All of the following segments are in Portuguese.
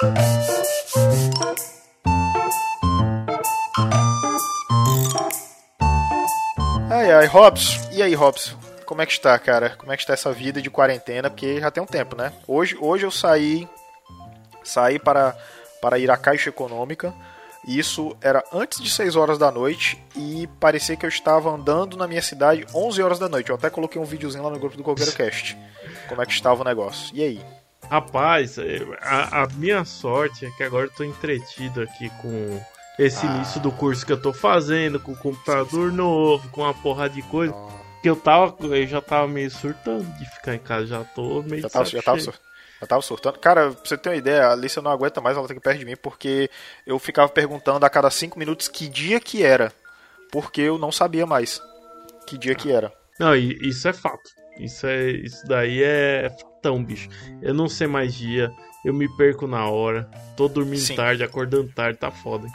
Ai ai, Robson. E aí, Robson? Como é que está, cara? Como é que está essa vida de quarentena? Porque já tem um tempo, né? Hoje, hoje eu saí saí para, para ir à Caixa Econômica. Isso era antes de 6 horas da noite e parecia que eu estava andando na minha cidade 11 horas da noite. Eu até coloquei um videozinho lá no grupo do Coqueiro Cast. Como é que estava o negócio. E aí? Rapaz, a, a minha sorte é que agora eu tô entretido aqui com esse ah. início do curso que eu tô fazendo, com o computador novo, com uma porra de coisa. Que eu tava. Eu já tava meio surtando de ficar em casa, já tô meio. Já tava, já tava, eu tava surtando. Cara, pra você ter uma ideia, a Alicia não aguenta mais, ela tá aqui perto de mim, porque eu ficava perguntando a cada cinco minutos que dia que era. Porque eu não sabia mais que dia que era. Não, isso é fato. Isso, é, isso daí é fatão, bicho. Eu não sei mais dia, eu me perco na hora, tô dormindo Sim. tarde, acordando tarde, tá foda. Hein?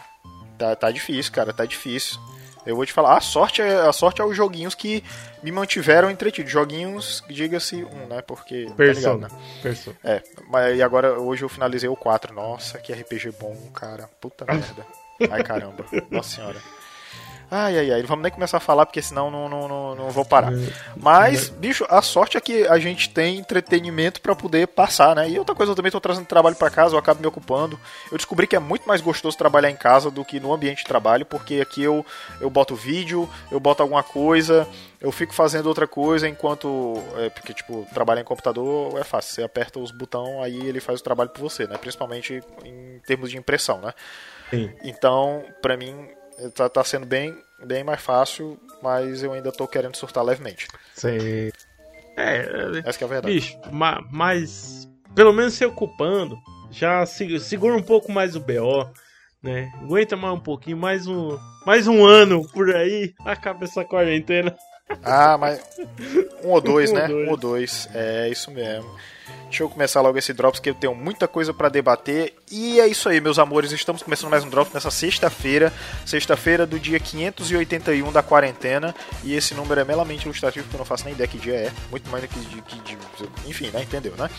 Tá, tá difícil, cara, tá difícil. Eu vou te falar, a sorte é, a sorte é os joguinhos que me mantiveram entretido. Joguinhos, diga-se um, né? Porque. Persona. Tá ligado, né? Persona. É, mas e agora hoje eu finalizei o 4. Nossa, que RPG bom, cara. Puta merda. Ai caramba. Nossa senhora. Ai, ai, ai. Não vamos nem começar a falar, porque senão não, não, não, não vou parar. É, Mas, bicho, a sorte é que a gente tem entretenimento para poder passar, né? E outra coisa, eu também tô trazendo trabalho para casa, eu acabo me ocupando. Eu descobri que é muito mais gostoso trabalhar em casa do que no ambiente de trabalho, porque aqui eu, eu boto vídeo, eu boto alguma coisa, eu fico fazendo outra coisa enquanto. É, porque, tipo, trabalhar em computador é fácil. Você aperta os botões, aí ele faz o trabalho por você, né? Principalmente em termos de impressão, né? Sim. Então, para mim, tá, tá sendo bem, bem mais fácil, mas eu ainda tô querendo surtar levemente. Sim. É, essa é a verdade. Bicho, mas pelo menos se ocupando, já segura um pouco mais o BO, né? Aguenta mais um pouquinho, mais um, mais um ano por aí, acaba essa quarentena. Ah, mas um ou dois, um né? Ou dois. Um ou dois, é isso mesmo. Deixa eu começar logo esse Drops, que eu tenho muita coisa para debater. E é isso aí, meus amores. Estamos começando mais um Drops nessa sexta-feira. Sexta-feira do dia 581 da quarentena. E esse número é meramente ilustrativo, porque eu não faço nem ideia que dia é. Muito mais do que de. Que de enfim, né? Entendeu, né?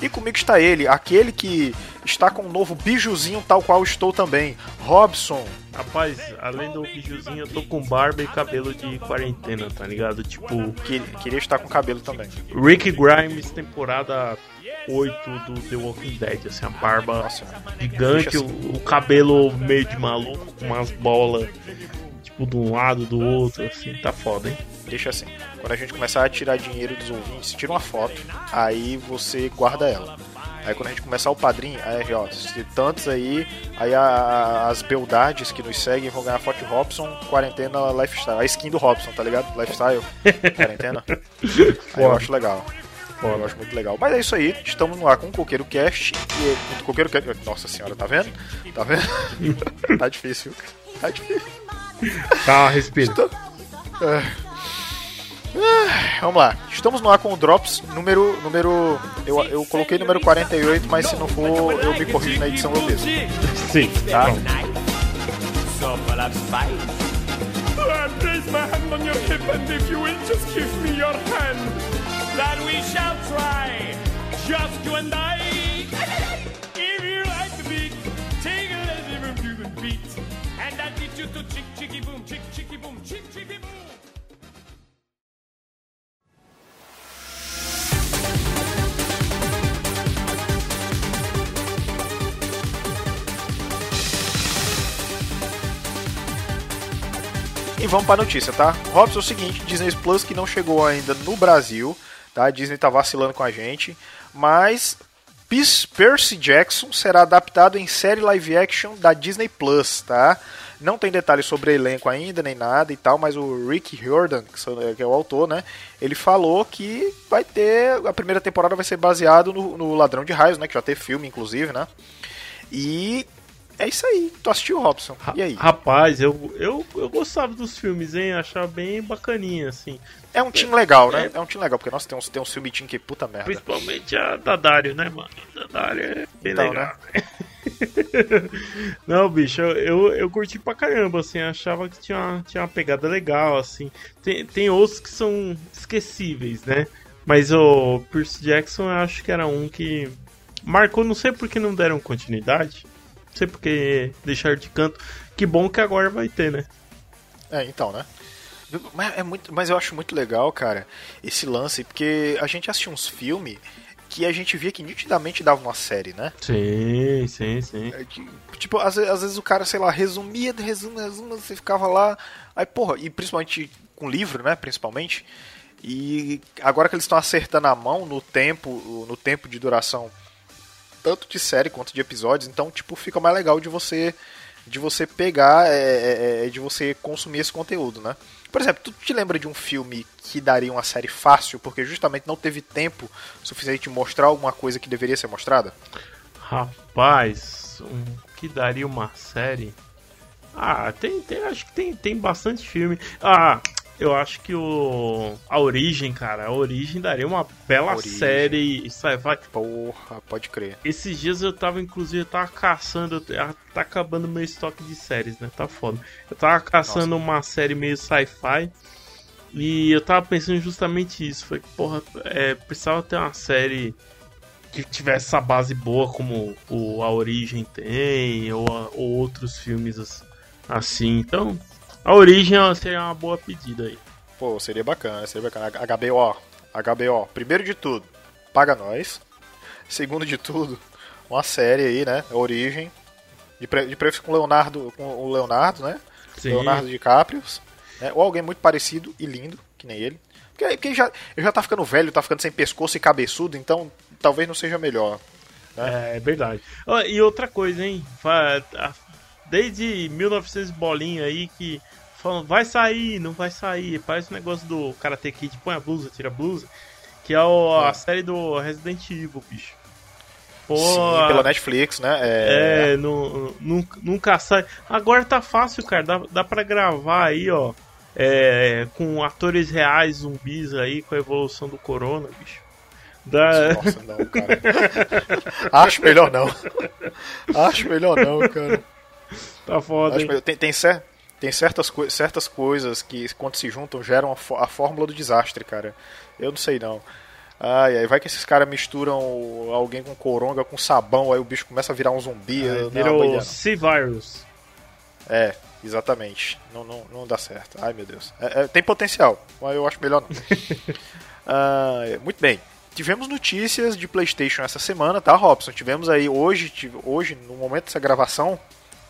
E comigo está ele, aquele que está com um novo bijuzinho, tal qual estou também. Robson. Rapaz, além do bijuzinho, eu tô com barba e cabelo de quarentena, tá ligado? Tipo. Que, queria estar com cabelo também. Rick Grimes, temporada 8 do The Walking Dead, assim, a barba Nossa, gigante, o, o, cabelo meio de maluco, com umas bolas, tipo, de um lado, do outro, assim, tá foda, hein? Deixa assim, quando a gente começar a tirar dinheiro dos ouvintes, tira uma foto, aí você guarda ela. Aí quando a gente começar o padrinho, aí ó, se tantos aí, aí a, as beldades que nos seguem vão ganhar foto Robson, quarentena lifestyle. A skin do Robson, tá ligado? Lifestyle, quarentena. aí eu acho legal. Foda. Eu acho muito legal. Mas é isso aí, estamos lá com o Coqueiro Cast. E, Coqueiro Cast. Nossa senhora, tá vendo? Tá vendo? tá difícil. Tá difícil. Tá, respira. Estou... É. Ah, vamos lá. Estamos no ar com o Drops número. número eu, eu coloquei número 48, mas se não for, eu me corrijo na edição eu mesmo. Sim, tá. Place my hand on your hip and if you will just give me your hand that we shall try, just. If you like the beat, take a beat, and you to chick chicky boom, chick chicky boom, chick chicky boom. E vamos para a notícia, tá? Robson, é o seguinte, Disney Plus que não chegou ainda no Brasil, Tá? A Disney tá vacilando com a gente. Mas Percy Jackson será adaptado em série live action da Disney Plus, tá? Não tem detalhes sobre elenco ainda, nem nada e tal, mas o Rick Riordan, que é o autor, né? Ele falou que vai ter. A primeira temporada vai ser baseado no, no Ladrão de Raios, né? Que já teve filme, inclusive, né? E é isso aí. Tu assistiu, Robson? E aí? Rapaz, eu, eu, eu gostava dos filmes, hein? Achava bem bacaninha, assim. É um time legal, né? É, é um time legal, porque nós temos tem um filme team que puta merda. Principalmente a da Dario, né, mano? A da Dario é bem então, legal. Né? Não, bicho, eu, eu, eu, curti pra caramba, assim, achava que tinha uma, tinha uma pegada legal, assim. Tem, tem outros que são esquecíveis, né? Mas o Percy Jackson eu acho que era um que marcou, não sei por que não deram continuidade. Sei porque deixaram de canto. Que bom que agora vai ter, né? É, então, né? Mas, é muito, mas eu acho muito legal, cara, esse lance, porque a gente assistiu uns filmes que a gente via que nitidamente dava uma série, né? Sim, sim, sim. É que, tipo, às, vezes- às vezes o cara, sei lá, resumia, resumia, resumia, você ficava lá. Aí, porra, e principalmente com livro, né? Principalmente. E agora que eles estão acertando a mão no tempo, no tempo de duração, tanto de série quanto de episódios, então, tipo, fica mais legal de você de você pegar, é, é, é, de você consumir esse conteúdo, né? Por exemplo, tu te lembra de um filme que daria uma série fácil, porque justamente não teve tempo suficiente de mostrar alguma coisa que deveria ser mostrada? Rapaz, um, que daria uma série? Ah, tem, tem acho que tem, tem bastante filme. Ah, eu acho que o a Origem, cara, a Origem daria uma bela Origem. série sci-fi. Porra, pode crer. Esses dias eu tava, inclusive, eu tava caçando. Tá acabando meu estoque de séries, né? Tá foda. Eu tava caçando uma série meio sci-fi. E eu tava pensando justamente isso. Falei, porra, é, precisava ter uma série que tivesse essa base boa, como o A Origem tem, ou, ou outros filmes as- assim. Então, A Origem seria uma boa pedida aí. Pô, seria bacana, seria bacana. HBO, HBO, primeiro de tudo, paga nós. Segundo de tudo, uma série aí, né? Origem. De, pre de preferência com o Leonardo, com o Leonardo, né? Sim. Leonardo DiCaprio. Né? Ou alguém muito parecido e lindo, que nem ele. Porque, porque já, ele já tá ficando velho, tá ficando sem pescoço e cabeçudo, então talvez não seja melhor. É, é verdade. E outra coisa, hein? Desde 1900 bolinha aí que falam, vai sair, não vai sair. Parece o negócio do Karate Kid, põe a blusa, tira a blusa. Que é o- a É. série do Resident Evil, bicho. Pô, Sim, pela Netflix, né? É, é, nu- nunca, nunca sai. Agora tá fácil, cara. Dá, dá pra gravar aí, ó. é, com atores reais, zumbis aí, com a evolução do corona, bicho. Dá, Nossa, não, cara. Acho melhor não. Acho melhor não, cara. Tá foda, Tem, tem, cer- tem certas, coi- certas coisas que, quando se juntam, geram a, a fórmula do desastre, cara. Eu não sei não. Ai, ai, vai que esses caras misturam alguém com coronga com sabão, aí o bicho começa a virar um zumbi. Virou ideia, não. C-Virus. É, exatamente. Não, não, não dá certo. Ai, meu Deus. É, é, tem potencial, mas eu acho melhor não. Ah, muito bem. Tivemos notícias de PlayStation essa semana, tá, Robson? Tivemos aí hoje, tive- hoje no momento dessa gravação,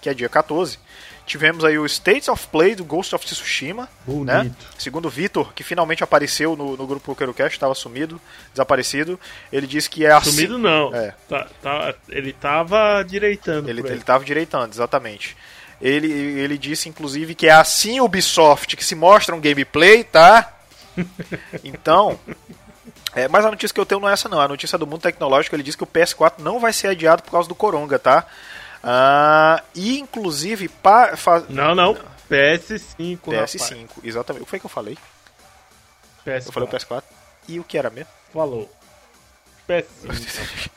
que é dia 14, tivemos aí o States of Play do Ghost of Tsushima, né? Segundo o Vitor, que finalmente apareceu no, no grupo QueiroCast, estava sumido, desaparecido. Ele disse que é assim. Sumido não. É. Tá, tá- ele tava direitando. Ele, ele tava direitando, exatamente. Ele, ele disse, inclusive, que é assim Ubisoft que se mostra um gameplay, tá? Então. é, mas a notícia que eu tenho não é essa, não. A notícia do mundo tecnológico ele diz que o PS4 não vai ser adiado por causa do Coronga, tá? Ah, e, inclusive, pa, fa- Não, não. PS5, rapaz. PS5, exatamente. O que foi que eu falei? PS4. Eu falei o PS4. E o que era mesmo? Falou. PS5.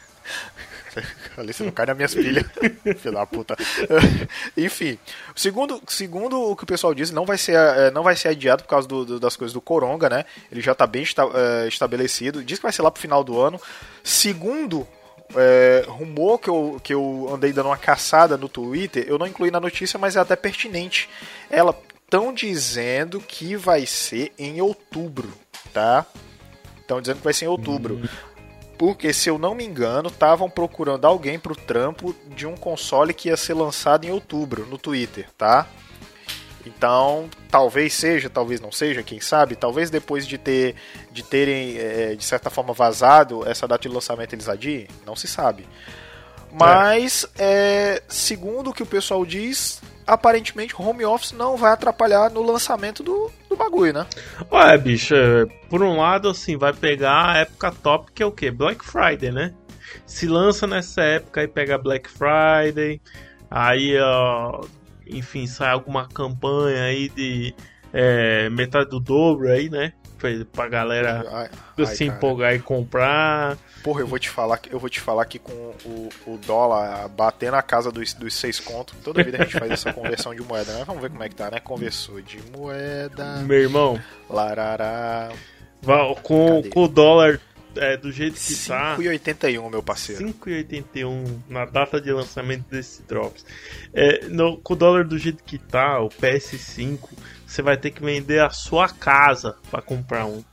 Ali você não cai nas minhas pilhas. Filho da puta. Enfim, segundo, segundo o que o pessoal diz, não vai ser, eh, não vai ser adiado por causa do- do- das coisas do Coronga, né? Ele já tá bem esta- eh, estabelecido. Diz que vai ser lá pro final do ano. Segundo eh, rumor que eu, que eu andei dando uma caçada no Twitter, eu não incluí na notícia, mas é até pertinente. Ela estão dizendo que vai ser em outubro, tá? Estão dizendo que vai ser em outubro. Porque, se eu não me engano, estavam procurando alguém pro trampo de um console que ia ser lançado em outubro no Twitter, tá? Então, talvez seja, talvez não seja, quem sabe. Talvez depois de ter de terem, eh, de certa forma, vazado essa data de lançamento eles adiem, não se sabe. Mas, eh, segundo o que o pessoal diz, aparentemente home office não vai atrapalhar no lançamento do, do bagulho, né? Ué, bicho, é, por um lado, assim, vai pegar a época top, que é o quê? Black Friday, né? Se lança nessa época e pega Black Friday, aí, ó, enfim, sai alguma campanha aí de é, metade do dobro aí, né? Pra, galera Ai, ai, se cara. empolgar e comprar. Porra, eu vou te falar, que- eu vou te falar que com o, o dólar batendo na casa dos, dos seis contos, toda vida a gente faz essa conversão de moeda, né? Vamos ver como é que tá, né? Conversou de moeda, Meu irmão, larará. com, Cadê? com o dólar é, do jeito que tá. 5,81, meu parceiro. 5,81 na data de lançamento desse Drops. É, no, com o dólar do jeito que tá, o PS5, você vai ter que vender a sua casa para comprar um.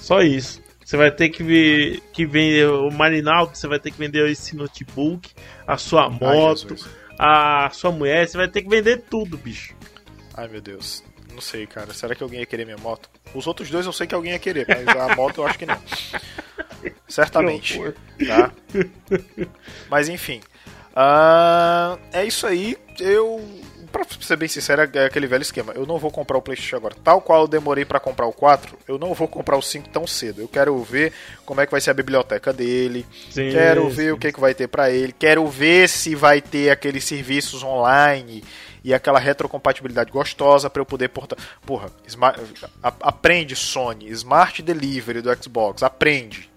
Só isso. Você vai ter que, ver, que vender o Marinaldo, você vai ter que vender esse notebook, a sua moto, Ai, a sua mulher, você vai ter que vender tudo, bicho. Ai meu Deus. Não sei, cara. Será que alguém ia querer minha moto? Os outros dois eu sei que alguém ia querer, mas a moto eu acho que não. Certamente. Tá? Mas enfim. Uh, é isso aí. Eu. Pra ser bem sincero, é aquele velho esquema. Eu não vou comprar o PlayStation agora. Tal qual eu demorei para comprar o 4, eu não vou comprar o 5 tão cedo. Eu quero ver como é que vai ser a biblioteca dele. Sim, quero ver sim. o que, que vai ter para ele. Quero ver se vai ter aqueles serviços online e aquela retrocompatibilidade gostosa para eu poder portar. Porra, smart... aprende Sony, Smart Delivery do Xbox, aprende.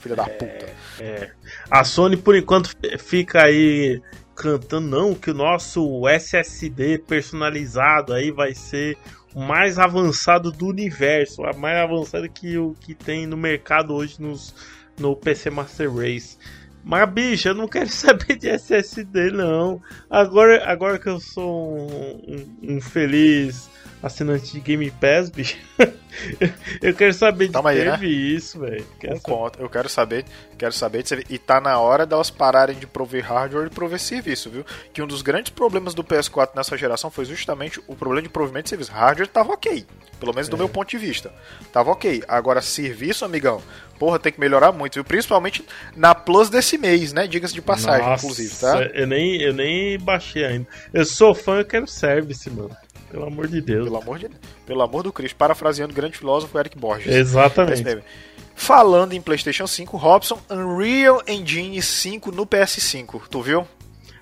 Filha da é, puta. É. A Sony por enquanto fica aí cantando não que o nosso SSD personalizado aí vai ser o mais avançado do universo, a mais avançado que o que tem no mercado hoje nos, no PC Master Race. Mas, bicho, eu não quero saber de SSD, não. Agora, agora que eu sou um, um, um feliz assinante de Game Pass, bicho. eu quero saber de Toma aí, né? isso, velho. Um conto. Eu quero saber, quero saber de E tá na hora delas pararem de prover hardware e prover serviço, viu? Que um dos grandes problemas do PS4 nessa geração foi justamente o problema de provimento de serviço. Hardware tava ok. Pelo menos do é. meu ponto de vista. Tava ok. Agora, serviço, amigão, porra, tem que melhorar muito, viu? Principalmente na Plus desse mês, né? Diga-se de passagem, Nossa, inclusive, tá? Eu nem, eu nem baixei ainda. Eu sou fã, eu quero service, mano. Pelo amor de Deus. Pelo amor, de, pelo amor do Cristo. Parafraseando o grande filósofo Eric Borges. Exatamente. Falando em PlayStation 5, Robson, Unreal Engine 5 no PS5. Tu viu?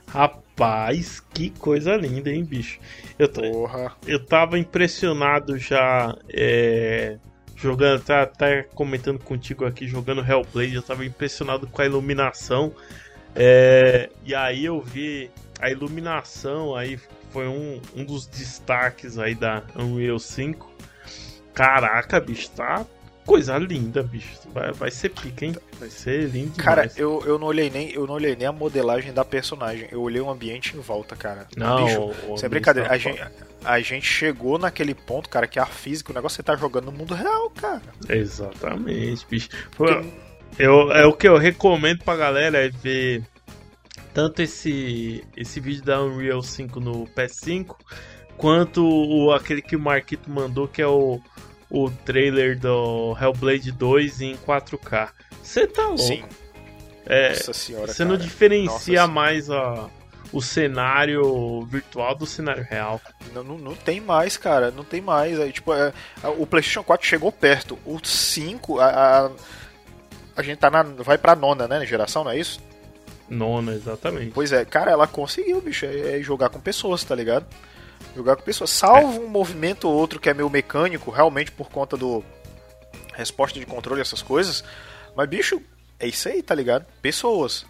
Rapaz, que coisa linda, hein, bicho? Eu, Porra. eu tava impressionado já. É, jogando, tá, tá comentando contigo aqui, jogando Hellblade. Eu tava impressionado com a iluminação. É, e aí eu vi a iluminação aí foi um, um dos destaques aí da Unreal 5. Caraca, bicho, tá coisa linda, bicho. Vai, vai ser pica, hein? Vai ser lindo Cara, eu, eu não olhei nem eu não olhei nem a modelagem da personagem. Eu olhei o ambiente em volta, cara. Não, bicho, sem brincadeira. Tá a gente, a gente chegou naquele ponto, cara, que a física, o negócio você tá jogando no mundo real, cara. Exatamente, bicho. Porque... Eu, é o que eu recomendo pra galera é ver tanto esse, esse vídeo da Unreal 5 no PS5, quanto o, aquele que o Marquito mandou, que é o, o trailer do Hellblade 2 em 4K. Você tá louco. Sim. É, Nossa senhora. Você não diferencia Nossa mais a, o cenário virtual do cenário real. Não, não, não tem mais, cara. Não tem mais. Aí, tipo, é, o PlayStation 4 chegou perto. O 5, a, a, a gente tá na, vai pra nona, né? Geração, não é isso? Nona, exatamente. Pois é, cara, ela conseguiu, bicho, é, é jogar com pessoas, tá ligado? Jogar com pessoas. Salvo é. um movimento ou outro que é meio mecânico, realmente por conta do resposta de controle essas coisas. Mas, bicho, é isso aí, tá ligado? Pessoas.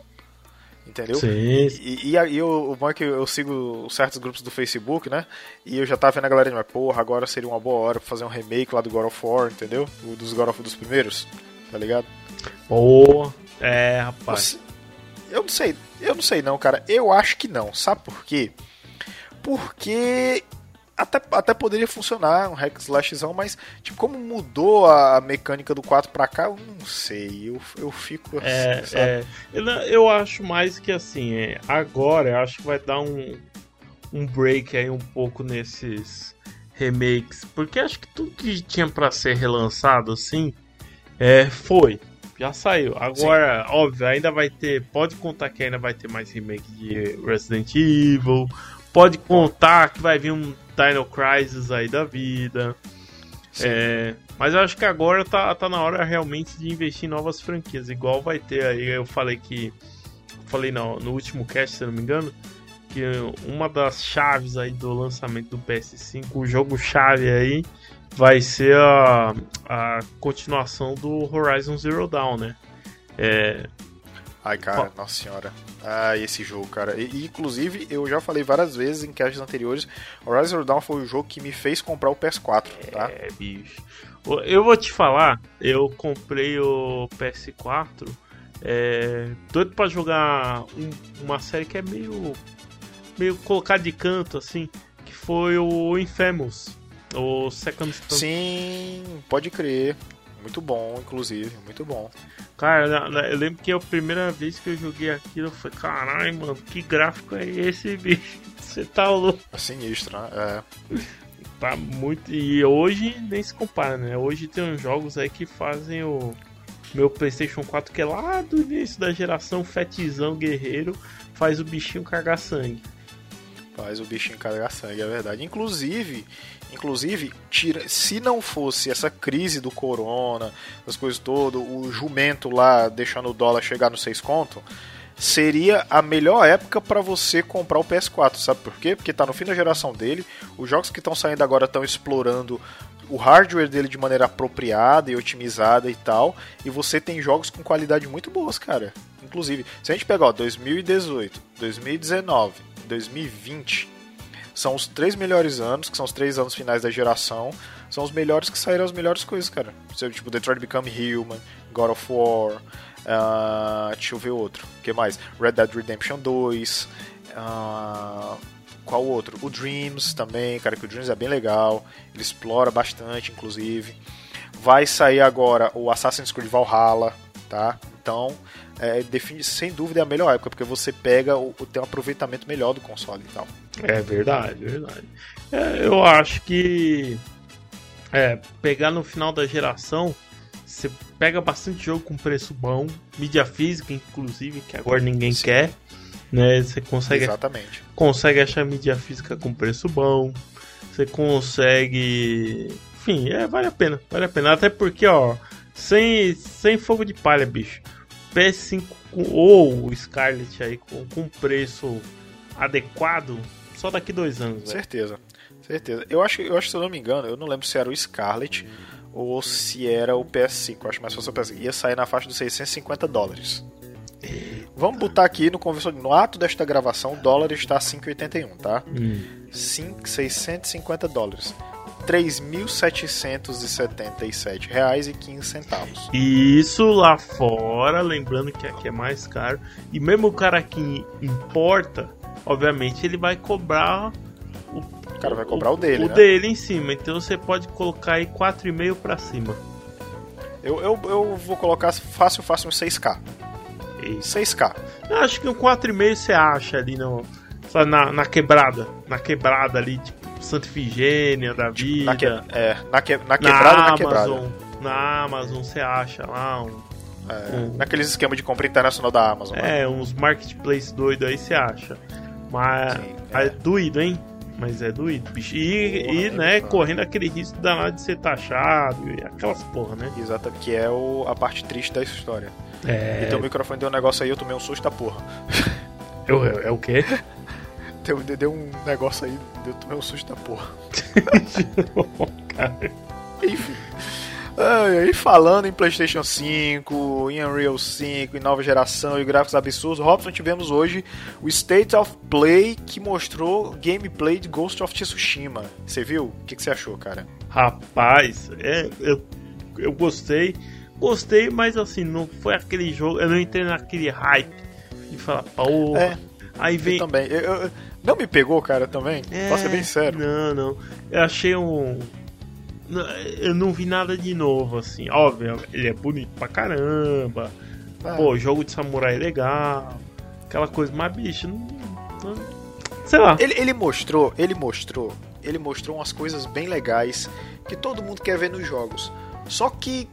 Entendeu? Sim. E, e, e eu, o bom é que eu sigo certos grupos do Facebook, né? E eu já tava vendo a galera mas porra, agora seria uma boa hora pra fazer um remake lá do God of War, entendeu? O dos God of dos primeiros, tá ligado? Pô, é, rapaz. Eu não sei, eu não sei não, cara. Eu acho que não. Sabe por quê? Porque até, até poderia funcionar um hack slashzão, mas tipo, como mudou a mecânica do 4 pra cá, eu não sei. Eu, eu fico assim, é, é, eu, eu acho mais que assim, é, agora eu acho que vai dar um, um break aí um pouco nesses remakes. Porque acho que tudo que tinha para ser relançado assim é, foi já saiu. Agora, Sim. óbvio, ainda vai ter. Pode contar que ainda vai ter mais remake de Resident Evil. Pode contar que vai vir um Dino Crisis aí da vida. É, mas eu acho que agora tá, tá na hora realmente de investir em novas franquias. Igual vai ter aí, eu falei que. Falei no, no último cast, se não me engano. Que uma das chaves aí do lançamento do PS5, o jogo chave aí, vai ser a, a continuação do Horizon Zero Dawn, né? É, Ai, cara, nossa senhora. Ah, esse jogo, cara. E, inclusive, eu já falei várias vezes em caixas anteriores, Horizon Zero Dawn foi o jogo que me fez comprar o PS4, tá? É, bicho. Eu vou te falar, eu comprei o PS4 é, doido pra jogar um, uma série que é meio meio colocado de canto, assim, que foi o Infamous, o Second Stand. Sim, pode crer. Muito bom, inclusive, muito bom. Cara, eu lembro que a primeira vez que eu joguei aquilo, eu falei, caralho, mano, que gráfico é esse, bicho? Você tá louco. É sinistro, né? É. Tá muito. E hoje nem se compara, né? Hoje tem uns jogos aí que fazem o meu PlayStation 4, que é lá do início da geração, fetizão guerreiro, faz o bichinho cagar sangue. Faz o bichinho carregar sangue, é verdade. Inclusive, inclusive, tira, se não fosse essa crise do corona, as coisas todas, o jumento lá deixando o dólar chegar no 6 conto, seria a melhor época para você comprar o PS4, sabe por quê? Porque tá no fim da geração dele, os jogos que estão saindo agora estão explorando o hardware dele de maneira apropriada e otimizada e tal, e você tem jogos com qualidade muito boas, cara. Inclusive, se a gente pegar ó, 2018, 2019, 2020 são os três melhores anos, que são os três anos finais da geração, são os melhores que saíram as melhores coisas, cara. Tipo, Detroit Become Human, God of War, uh, deixa eu ver outro, o que mais? Red Dead Redemption 2, uh, qual outro? O Dreams também, cara, que o Dreams é bem legal, ele explora bastante, inclusive. Vai sair agora o Assassin's Creed Valhalla, tá? Então, é, define, sem dúvida é a melhor época, porque você pega o, tem um aproveitamento melhor do console e tal. É verdade, é verdade. É, eu acho que é, pegar no final da geração, você pega bastante jogo com preço bom, mídia física, inclusive, que agora ninguém Sim. quer. Né? Você consegue, Exatamente. consegue achar mídia física com preço bom. Você consegue. Enfim, é, vale a pena. Vale a pena. Até porque, ó, sem, sem fogo de palha, bicho. PS5 ou o Scarlet aí com, com preço adequado só daqui dois anos. Certeza, certeza. Eu acho, eu acho, se eu não me engano, eu não lembro se era o Scarlet ou se era o PS5. Eu acho mais fácil o PS5. Ia sair na faixa dos 650 dólares. Eita. Vamos botar aqui no conversor, no ato desta gravação, o dólar está a 5,81, tá? Hum. 5, 650 dólares. R$ 3.777,15. E isso lá fora, lembrando que aqui é mais caro. E mesmo o cara que importa, obviamente ele vai cobrar o, o cara vai cobrar o, o dele, o né? dele em cima. Então você pode colocar aí 4,5 para cima. Eu, eu, eu vou colocar fácil, fácil um 6K. E... 6K. Eu acho que um 4,5 você acha ali no, na, na quebrada. Na quebrada ali, tipo Santa Ifigênia da vida. Na, que, é, na, que, na quebrada na, na quebrada. Na Amazon você acha lá um, é, um, naqueles esquemas de compra internacional da Amazon. É, né? uns marketplace doido aí você acha. Mas Sim, é. é doído, hein? Mas é doído, bicho. E, porra, e né, correndo aquele risco danado de ser taxado e aquelas porra, né? Exato, que é o, a parte triste da história. É. E teu microfone deu um negócio aí, eu tomei um susto da porra. É, é o quê? Deu, deu um negócio aí, deu tomei um susto da porra. Enfim. Ah, e falando em PlayStation 5, em Unreal 5, em nova geração e gráficos absurdos, Robson, tivemos hoje o State of Play que mostrou gameplay de Ghost of Tsushima. Você viu? O que, que você achou, cara? Rapaz, é, eu, eu gostei. Gostei, mas assim, não foi aquele jogo. Eu não entrei naquele hype de falar, porra. É, aí vem. Eu também. Eu, eu, não me pegou, cara, também? É, Posso ser bem sério. Não, não. Eu achei um. Eu não vi nada de novo, assim. Óbvio, ele é bonito pra caramba. Ah. Pô, jogo de samurai é legal. Aquela coisa, mas bicho, não, não, sei lá. Ele, ele mostrou, ele mostrou, ele mostrou umas coisas bem legais que todo mundo quer ver nos jogos. Só que,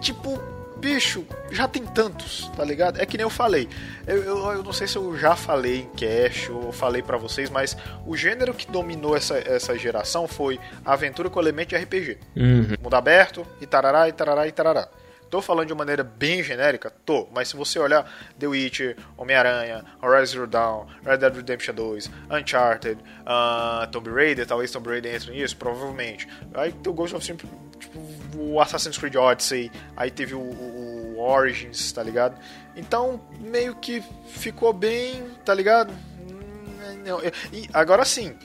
tipo, bicho, já tem tantos, tá ligado? É que nem eu falei. Eu, eu, eu não sei se eu já falei em cash ou falei para vocês, mas o gênero que dominou essa, essa geração foi aventura com elemento de RPG. Uhum. Mundo aberto, e tarará, e tarará, e tarará. Tô falando de uma maneira bem genérica? Tô, mas se você olhar The Witcher, Homem-Aranha, Horizon Zero Dawn, Red Dead Redemption 2, Uncharted, uh, Tomb Raider, talvez Tomb Raider entre nisso, provavelmente. Aí tem o Ghost of Tsushima, o Assassin's Creed Odyssey, aí teve o, o Origins, tá ligado? Então, meio que ficou bem, tá ligado? Hum, não, E agora sim,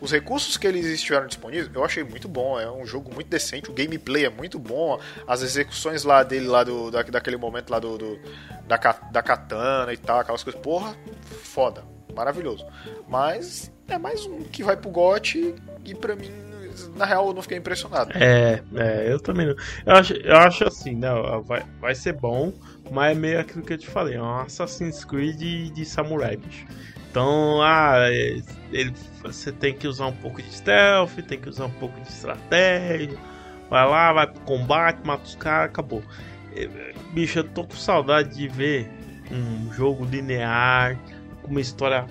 os recursos que eles estiveram disponíveis, eu achei muito bom. É um jogo muito decente, o gameplay é muito bom. As execuções lá dele, lá do, da, daquele momento lá do, do da, da katana e tal, aquelas coisas, porra, foda, maravilhoso. Mas é mais um que vai pro GOT e pra mim, na real, eu não fiquei impressionado. É, é, eu também não. Eu acho, eu acho assim, né? Vai, vai ser bom, mas é meio aquilo que eu te falei, é um Assassin's Creed de, de samurai, bicho. Então, ah, é, ele, você tem que usar um pouco de stealth, tem que usar um pouco de estratégia. Vai lá, vai pro combate, mata os caras, acabou. É, bicho, eu tô com saudade de ver um jogo linear, com uma história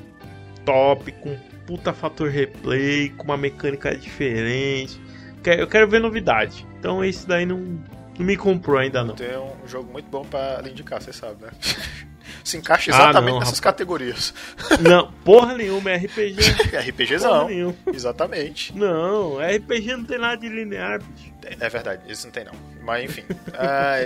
top, com puta fator replay, com uma mecânica diferente. Eu quero ver novidade. Então esse daí não, não me comprou ainda não. Tem um jogo muito bom para indicar, você sabe, né? se encaixa exatamente ah, não, nessas rapaz. categorias. Não, porra nenhuma, é RPG. RPGzão. Exatamente. Não, RPG não tem nada de linear, bicho. É verdade, isso não tem não. Mas enfim.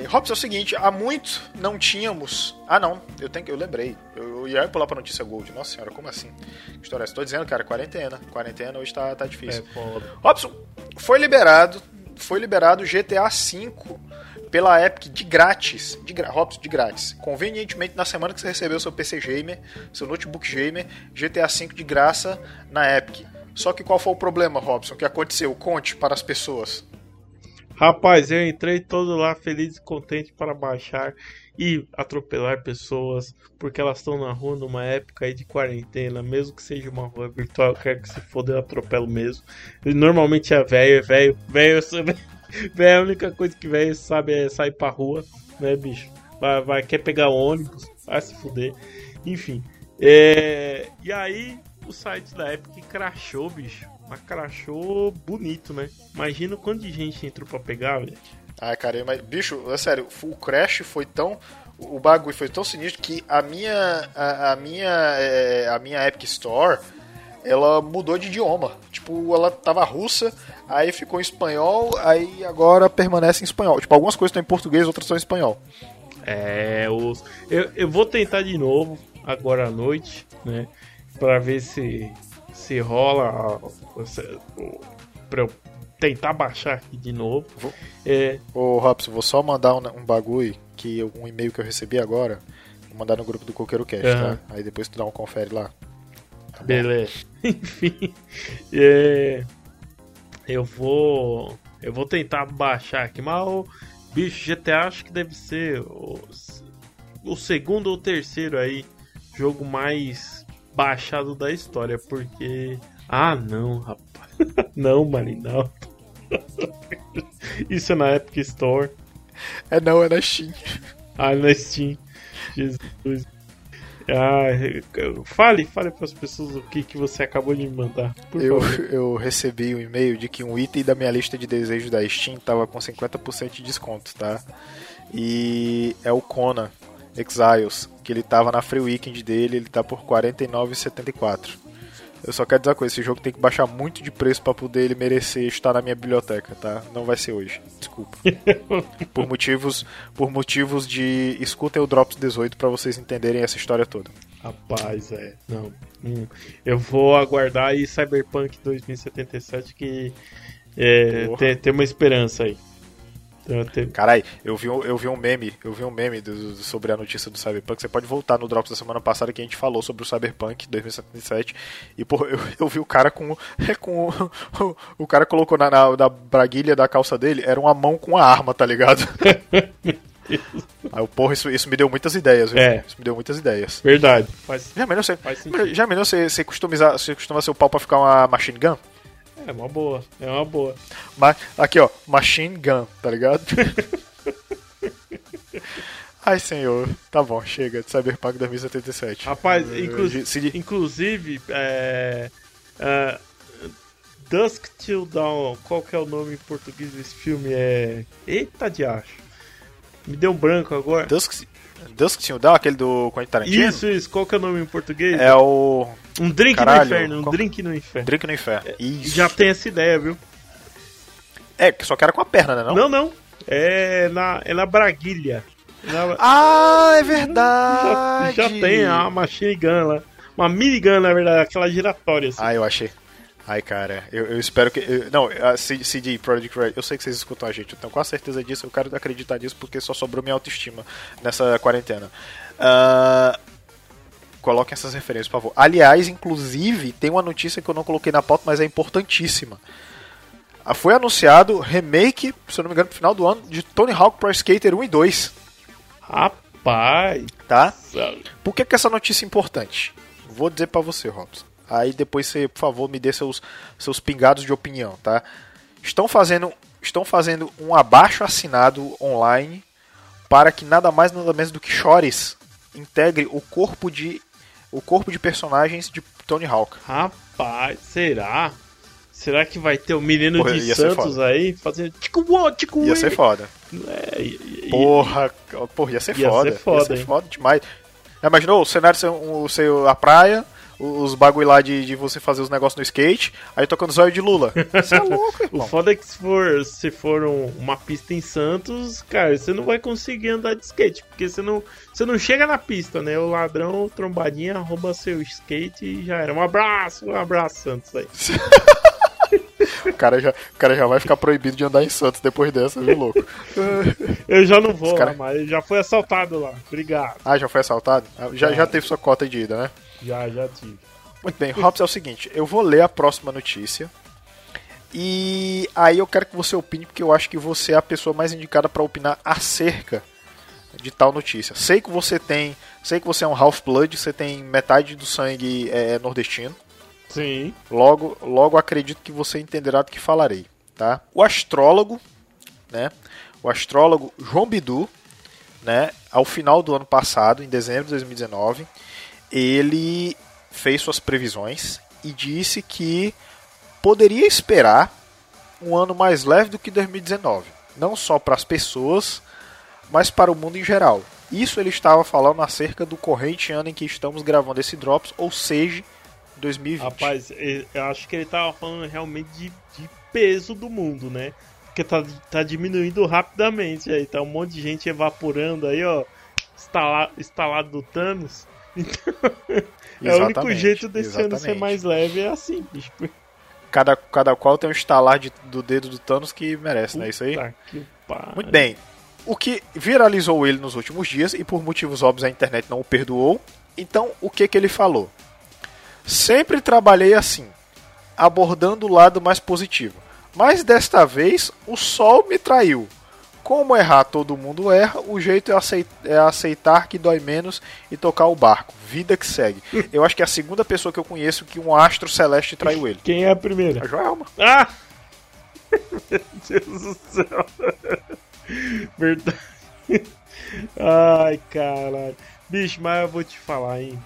Robson, é o seguinte, há muito não tínhamos. Ah não, eu tenho eu lembrei. Eu, eu ia pular pra notícia Gold. Nossa senhora, como assim? Que história é essa? Tô dizendo, cara, quarentena. Quarentena hoje tá, tá difícil. É. Robson, foi liberado. Foi liberado GTA V pela Epic de grátis, de, gra Robson, de grátis. Convenientemente, na semana que você recebeu seu PC Gamer, seu notebook Gamer, GTA V de graça na Epic. Só que qual foi o problema, Robson? O que aconteceu? Conte para as pessoas. Rapaz, eu entrei todo lá feliz e contente para baixar e atropelar pessoas porque elas estão na rua numa época aí de quarentena, mesmo que seja uma rua virtual, eu quero que se foda, eu atropelo mesmo. E normalmente é velho, é velho, velho, Véi, a única coisa que velho sabe é sair pra rua, né, bicho? Vai, vai, quer pegar ônibus, vai se fuder. Enfim. É... E aí, o site da Epic crashou, bicho. Mas crashou bonito, né? Imagina o quanto de gente entrou pra pegar, velho. Ai, cara, mas, bicho, é sério, o crash foi tão. O bagulho foi tão sinistro que a minha. A, a minha. É, a minha Epic Store ela mudou de idioma. Tipo, ela tava russa, aí ficou em espanhol, aí agora permanece em espanhol. Tipo, algumas coisas estão em português, outras estão em espanhol. É, os... eu, eu vou tentar de novo agora à noite, né? Pra ver se, se rola. Pra eu tentar baixar aqui de novo. Vou... É... Ô, Robson, vou só mandar um, um bagulho, que um e-mail que eu recebi agora. Vou mandar no grupo do Coqueiro Cast, uhum. tá? Aí depois tu dá um confere lá. Tá Beleza. Enfim. É... Eu vou. Eu vou tentar baixar aqui, mas o bicho GTA acho que deve ser o, o segundo ou terceiro aí jogo mais baixado da história, porque. Ah não, rapaz. não, Marinaldo. Isso é na Epic Store. É não, é na Steam. Ah, é na Steam. Jesus. Ah, fale, fale para as pessoas o que, que você acabou de me mandar. eu, eu recebi um e-mail de que um item da minha lista de desejos da Steam tava com 50% de desconto, tá? E é o Conan Exiles, que ele tava na free weekend dele, ele tá por R$ 49,74. Eu só quero dizer uma coisa, esse jogo tem que baixar muito de preço para poder ele merecer estar na minha biblioteca, tá? Não vai ser hoje, desculpa. por motivos, por motivos de escutem o Drops 18 para vocês entenderem essa história toda. Rapaz, é, não. Hum, eu vou aguardar aí Cyberpunk 2077 que é, tem, tem uma esperança aí. Carai, eu vi, eu vi um meme, eu vi um meme do, sobre a notícia do Cyberpunk. Você pode voltar no Drops da semana passada que a gente falou sobre o Cyberpunk 2077. E, pô, eu, eu vi o cara com. com o, o cara colocou na, na, na braguilha da calça dele, era uma mão com a arma, tá ligado? Aí, porra, isso, isso me deu muitas ideias, viu? É. Isso me deu muitas ideias. Verdade. Faz, já melhor você, já melhor você, você, customizar, você costuma seu pau pra ficar uma machine gun? É uma boa, é uma boa. Ma aqui, ó, Machine Gun, tá ligado? Ai, senhor. Tá bom, chega de Cyberpunk 2077. Rapaz, inclu Se... inclusive, é, é, Dusk Till Dawn, qual que é o nome em português desse filme? É... Eita de acho. Me deu um branco agora. Dusk, Dusk Till Dawn, aquele do Quentin Tarantino? Isso, isso. Qual que é o nome em português? É o... Um drink Caralho, no inferno, um drink no inferno. Drink no inferno. Isso. Já tem essa ideia, viu? É, só que era com a perna, né? Não, não. não. É, na, é na braguilha. Já, Ah, é já, verdade! já tem a machine gun lá. Uma minigun, na verdade, aquela giratória. Assim. Ah, eu achei. Ai, cara, eu, eu espero que. eu- não, a CD, Project Red, eu sei que vocês escutam a gente, eu tenho quase certeza disso, eu quero acreditar nisso porque só sobrou minha autoestima nessa quarentena. Ah, coloquem essas referências, por favor. Aliás, inclusive, tem uma notícia que eu não coloquei na pauta, mas é importantíssima. Ah, Foi anunciado remake, se eu não me engano, no final do ano, de Tony Hawk Pro Skater 1 e 2, Rapaz. tá? Por que, que essa notícia é importante? Vou dizer pra você, Robson. Aí depois você, por favor, me dê seus, seus pingados de opinião, tá? Estão fazendo, estão fazendo um abaixo assinado online para que nada mais nada menos do que Chores integre o corpo de o corpo de personagens de Tony Hawk. Rapaz, será? Será que vai ter o menino Porra, de ia Santos aí fazendo tico uó, tico Ia ser foda. É, e- Porra, porra, ia ser Ia foda. ser foda, ia ser foda demais. Já imaginou o cenário ser, um, ser a praia, os bagulho lá de, de você fazer os negócios no skate, aí tocando zóio de Lula. Você é louco, O irmão. foda é que se for, se for um- uma pista em Santos, cara, você não vai conseguir andar de skate, porque você não, você não chega na pista, né? O ladrão, o trombadinha, rouba seu skate e já era. Um abraço, um abraço, Santos aí. O cara, já, o cara já vai ficar proibido de andar em Santos depois dessa, viu, louco? Eu já não vou cara- lá, mas já foi assaltado lá. Obrigado. Ah, já foi assaltado? Ah, Já, Já. já teve sua cota de ida, né? Já, já tive. Muito bem, Robson, é o seguinte, eu vou ler a próxima notícia. E aí eu quero que você opine, porque eu acho que você é a pessoa mais indicada para opinar acerca de tal notícia. Sei que você tem. Sei que você é um Half-Blood, você tem metade do sangue é, nordestino. Sim. Logo, logo acredito que você entenderá do que falarei, tá? O astrólogo, né? O astrólogo João Bidu, né? Ao final do ano passado, em dezembro de 2019, ele fez suas previsões e disse que poderia esperar um ano mais leve do que 2019, não só para as pessoas, mas para o mundo em geral. Isso ele estava falando acerca do corrente ano em que estamos gravando esse Drops, ou seja, 2020. Rapaz, eu acho que ele tava falando realmente de, de peso do mundo, né? Porque tá, tá diminuindo rapidamente aí, tá um monte de gente evaporando aí, ó. Instala, instalado do Thanos. Então, é o único Exatamente, jeito desse ano ser exatamente. mais leve, é assim, bicho. Cada, cada qual tem um estalar de- do dedo do Thanos que merece, não é isso aí? Puta. Muito bem. O que viralizou ele nos últimos dias e por motivos óbvios a internet não o perdoou. Então, o que que ele falou? Sempre trabalhei assim, abordando o lado mais positivo. Mas desta vez o sol me traiu. Como errar todo mundo erra, o jeito é é aceitar que dói menos e tocar o barco. Vida que segue. Eu acho que é a segunda pessoa que eu conheço que um astro celeste traiu ele. Quem é a primeira? A Joelma. Ah! Meu Deus do céu. Verdade. Ai, caralho. Bicho, mas eu vou te falar, hein?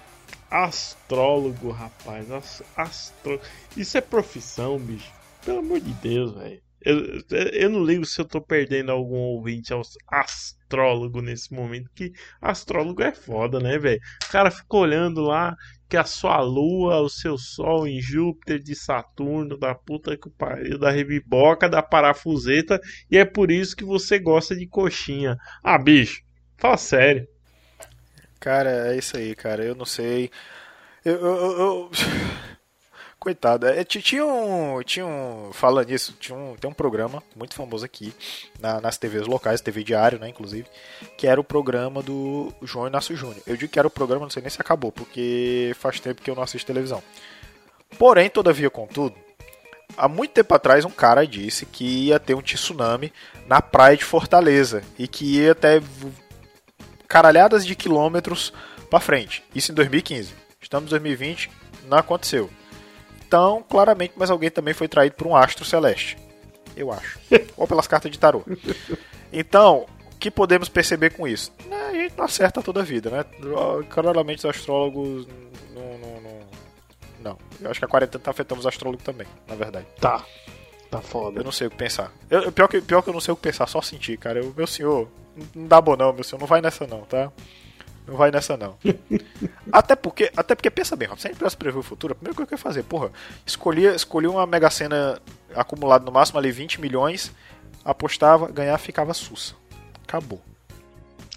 Astrólogo, rapaz. As- Astro... Isso é profissão, bicho. Pelo amor de Deus, velho. Eu, eu não ligo se eu tô perdendo algum ouvinte ao astrólogo nesse momento, que astrólogo é foda, né, velho? O cara fica olhando lá que a sua lua, o seu sol em Júpiter, de Saturno, da puta que pariu, da rebiboca, da parafuseta, e é por isso que você gosta de coxinha. Ah, bicho, fala sério. Cara, é isso aí, cara. Eu não sei. Eu. eu- eu- Coitado. É, ti- tinha um. Tinha um. Falando nisso, tinha um, tem um programa muito famoso aqui, na- nas TVs locais, TV Diário, né, inclusive, que era o programa do João Inácio Júnior. Eu digo que era o programa, não sei nem se acabou, porque faz tempo que eu não assisto televisão. Porém, todavia, contudo, há muito tempo atrás um cara disse que ia ter um tsunami na praia de Fortaleza e que ia até caralhadas de quilômetros pra frente. Isso em 2015. Estamos em 2020, não aconteceu. Então, claramente, mas alguém também foi traído por um astro celeste. Eu acho. Ou pelas cartas de tarô. Então, o que podemos perceber com isso? Né, A gente não acerta toda a vida, né? Claramente os astrólogos não. Não, não, não. Eu acho que a quarentena tá afetando os astrólogos também, na verdade. Tá. Tá foda. Eu não sei o que pensar. Eu, pior, que, pior que eu não sei o que pensar, só sentir, cara. Eu, meu senhor, não dá bom não, meu senhor. Não vai nessa não, tá? Não vai nessa não. até porque, até porque pensa bem, Rob, se a gente pudesse prever o futuro, a primeira coisa que eu ia fazer, porra, escolhia, escolhia uma mega cena acumulada no máximo ali 20 milhões, apostava, ganhar, ficava sussa. Acabou.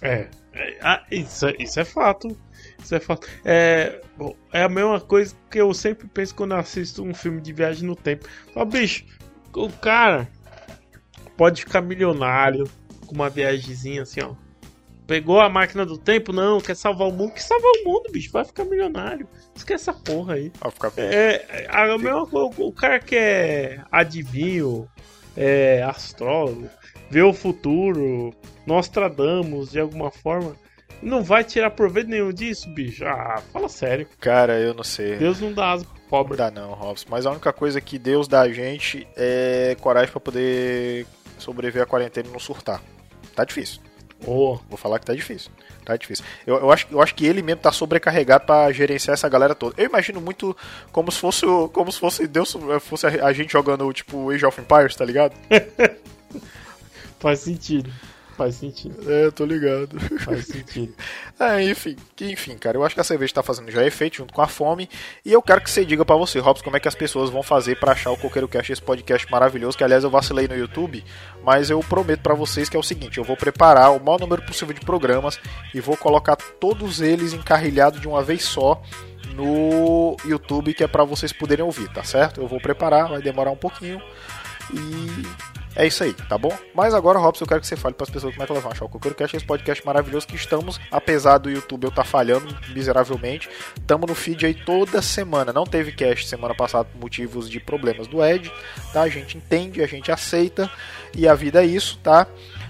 É, é, ah, isso, é- isso é fato. Isso é fato. É, bom, é a mesma coisa que eu sempre penso quando assisto um filme de viagem no tempo. Ó, bicho, o cara pode ficar milionário com uma viagemzinha assim, ó. Pegou a máquina do tempo, não, quer salvar o mundo, que salvar o mundo, bicho, vai ficar milionário. Esquece essa porra aí. Ó, fica- É, é, a mesma coisa, o cara que é adivinho, é astrólogo, vê o futuro, Nostradamus de alguma forma, não vai tirar proveito nenhum disso, bicho. Ah, fala sério. Cara, eu não sei. Deus não dá asa pro Não pobre. dá não, Robson. Mas a única coisa que Deus dá a gente é coragem pra poder sobreviver à quarentena e não surtar. Tá difícil. Ô, Vou falar que tá difícil. Tá difícil. Eu, eu, acho, eu acho que ele mesmo tá sobrecarregado pra gerenciar essa galera toda. Eu imagino muito como se fosse, como se fosse Deus fosse a, a gente jogando tipo Age of Empires, tá ligado? faz sentido. Faz sentido. É, tô ligado. Faz sentido. É, enfim, que- enfim, cara, eu acho que a cerveja tá fazendo já efeito junto com a fome. E eu quero que você diga pra você, Robson, como é que as pessoas vão fazer pra achar o Coqueiro Cast, esse podcast maravilhoso. Que aliás eu vacilei no YouTube, mas eu prometo pra vocês que é o seguinte: eu vou preparar o maior número possível de programas e vou colocar todos eles encarrilhados de uma vez só no YouTube, que é pra vocês poderem ouvir, tá certo? Eu vou preparar, vai demorar um pouquinho. E é isso aí, tá bom? Mas agora, Robson, eu quero que você fale para as pessoas como é que elas vão achar o Coqueiro Cast, esse podcast maravilhoso que estamos, apesar do YouTube eu estar falhando miseravelmente, estamos no feed aí toda semana. Não teve cast semana passada por motivos de problemas do Ed, tá? A gente entende, a gente aceita e a vida é isso, tá?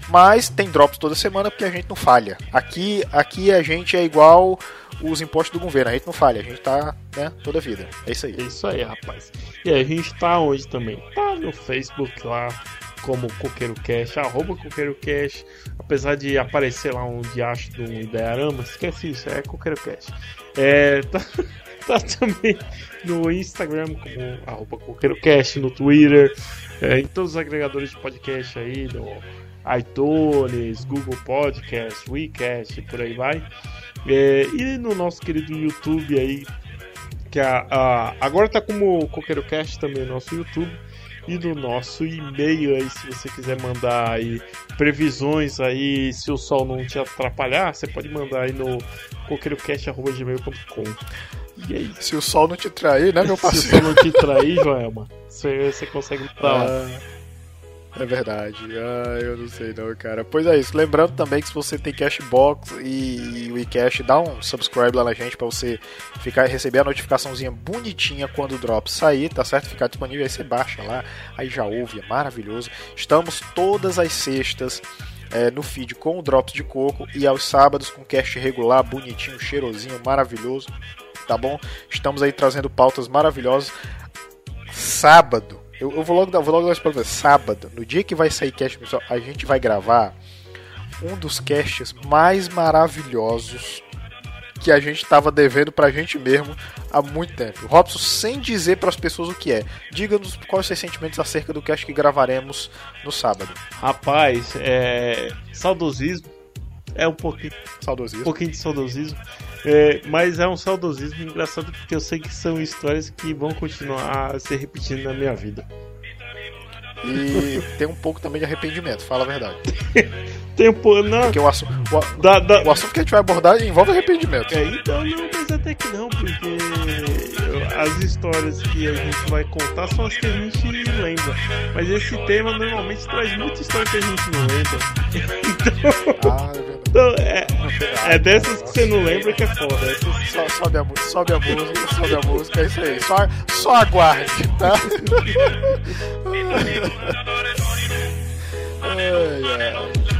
Mas tem drops toda semana porque a gente não falha. Aqui, aqui a gente é igual os impostos do governo, a gente não falha, a gente tá, né, toda vida. É isso aí. É isso aí, rapaz. E a gente tá onde também? Tá no Facebook lá, como Coqueiro Cash, arroba Coqueiro Cash. Apesar de aparecer lá um diacho do Idearama, esquece isso, é Coqueiro Cash. É, tá, tá também no Instagram como arroba Coqueiro Cash, no Twitter, é, em todos os agregadores de podcast aí, no iTunes, Google Podcast, WeCast, por aí vai. É, e no nosso querido YouTube aí, que a, a- agora tá como Coqueiro Cast também no nosso YouTube e no nosso e-mail aí, se você quiser mandar aí previsões aí, se o sol não te atrapalhar, você pode mandar aí no coqueirocast.gmail.com. E é isso. Se o sol não te trair, né, meu Se o parceiro? sol não te trair, Joelma, você, você consegue lá. Ah, é verdade. Ah, eu não sei não, cara. Pois é isso. Lembrando também que se você tem Cashbox e, e WeCash, dá um subscribe lá na gente pra você ficar receber a notificaçãozinha bonitinha quando o drop sair, tá certo? Ficar disponível, aí você baixa lá, aí já ouve, é maravilhoso. Estamos todas as sextas é, no feed com o Drops de Coco e aos sábados com cast regular, bonitinho, cheirosinho, maravilhoso, tá bom? Estamos aí trazendo pautas maravilhosas. Sábado, eu, eu vou logo dar, vou logo dar você. Sábado, no dia que vai sair cast, pessoal, a gente vai gravar um dos casts mais maravilhosos que a gente tava devendo pra gente mesmo há muito tempo. Robson, sem dizer para as pessoas o que é, diga-nos quais os seus sentimentos acerca do cast que gravaremos no sábado. Rapaz, é. Saudosismo. É um pouquinho, um Saudosismo. pouquinho de saudosismo. É, mas é um saudosismo engraçado porque eu sei que são histórias que vão continuar a se repetindo na minha vida. E tem um pouco também de arrependimento, fala a verdade. Tem um pouco. Não, Porque o, assu o, da, da, o assunto que a gente vai abordar envolve arrependimento. É, então não, mas até que não, porque as histórias que a gente vai contar são as que a gente lembra. Mas esse tema normalmente traz muita história que a gente não lembra. Ah, é. Então é, é dessas que você não lembra que é foda. Essas- Só, sobe, a, sobe a música, sobe a música, é isso aí. Só, só aguarde, tá? ai, ai.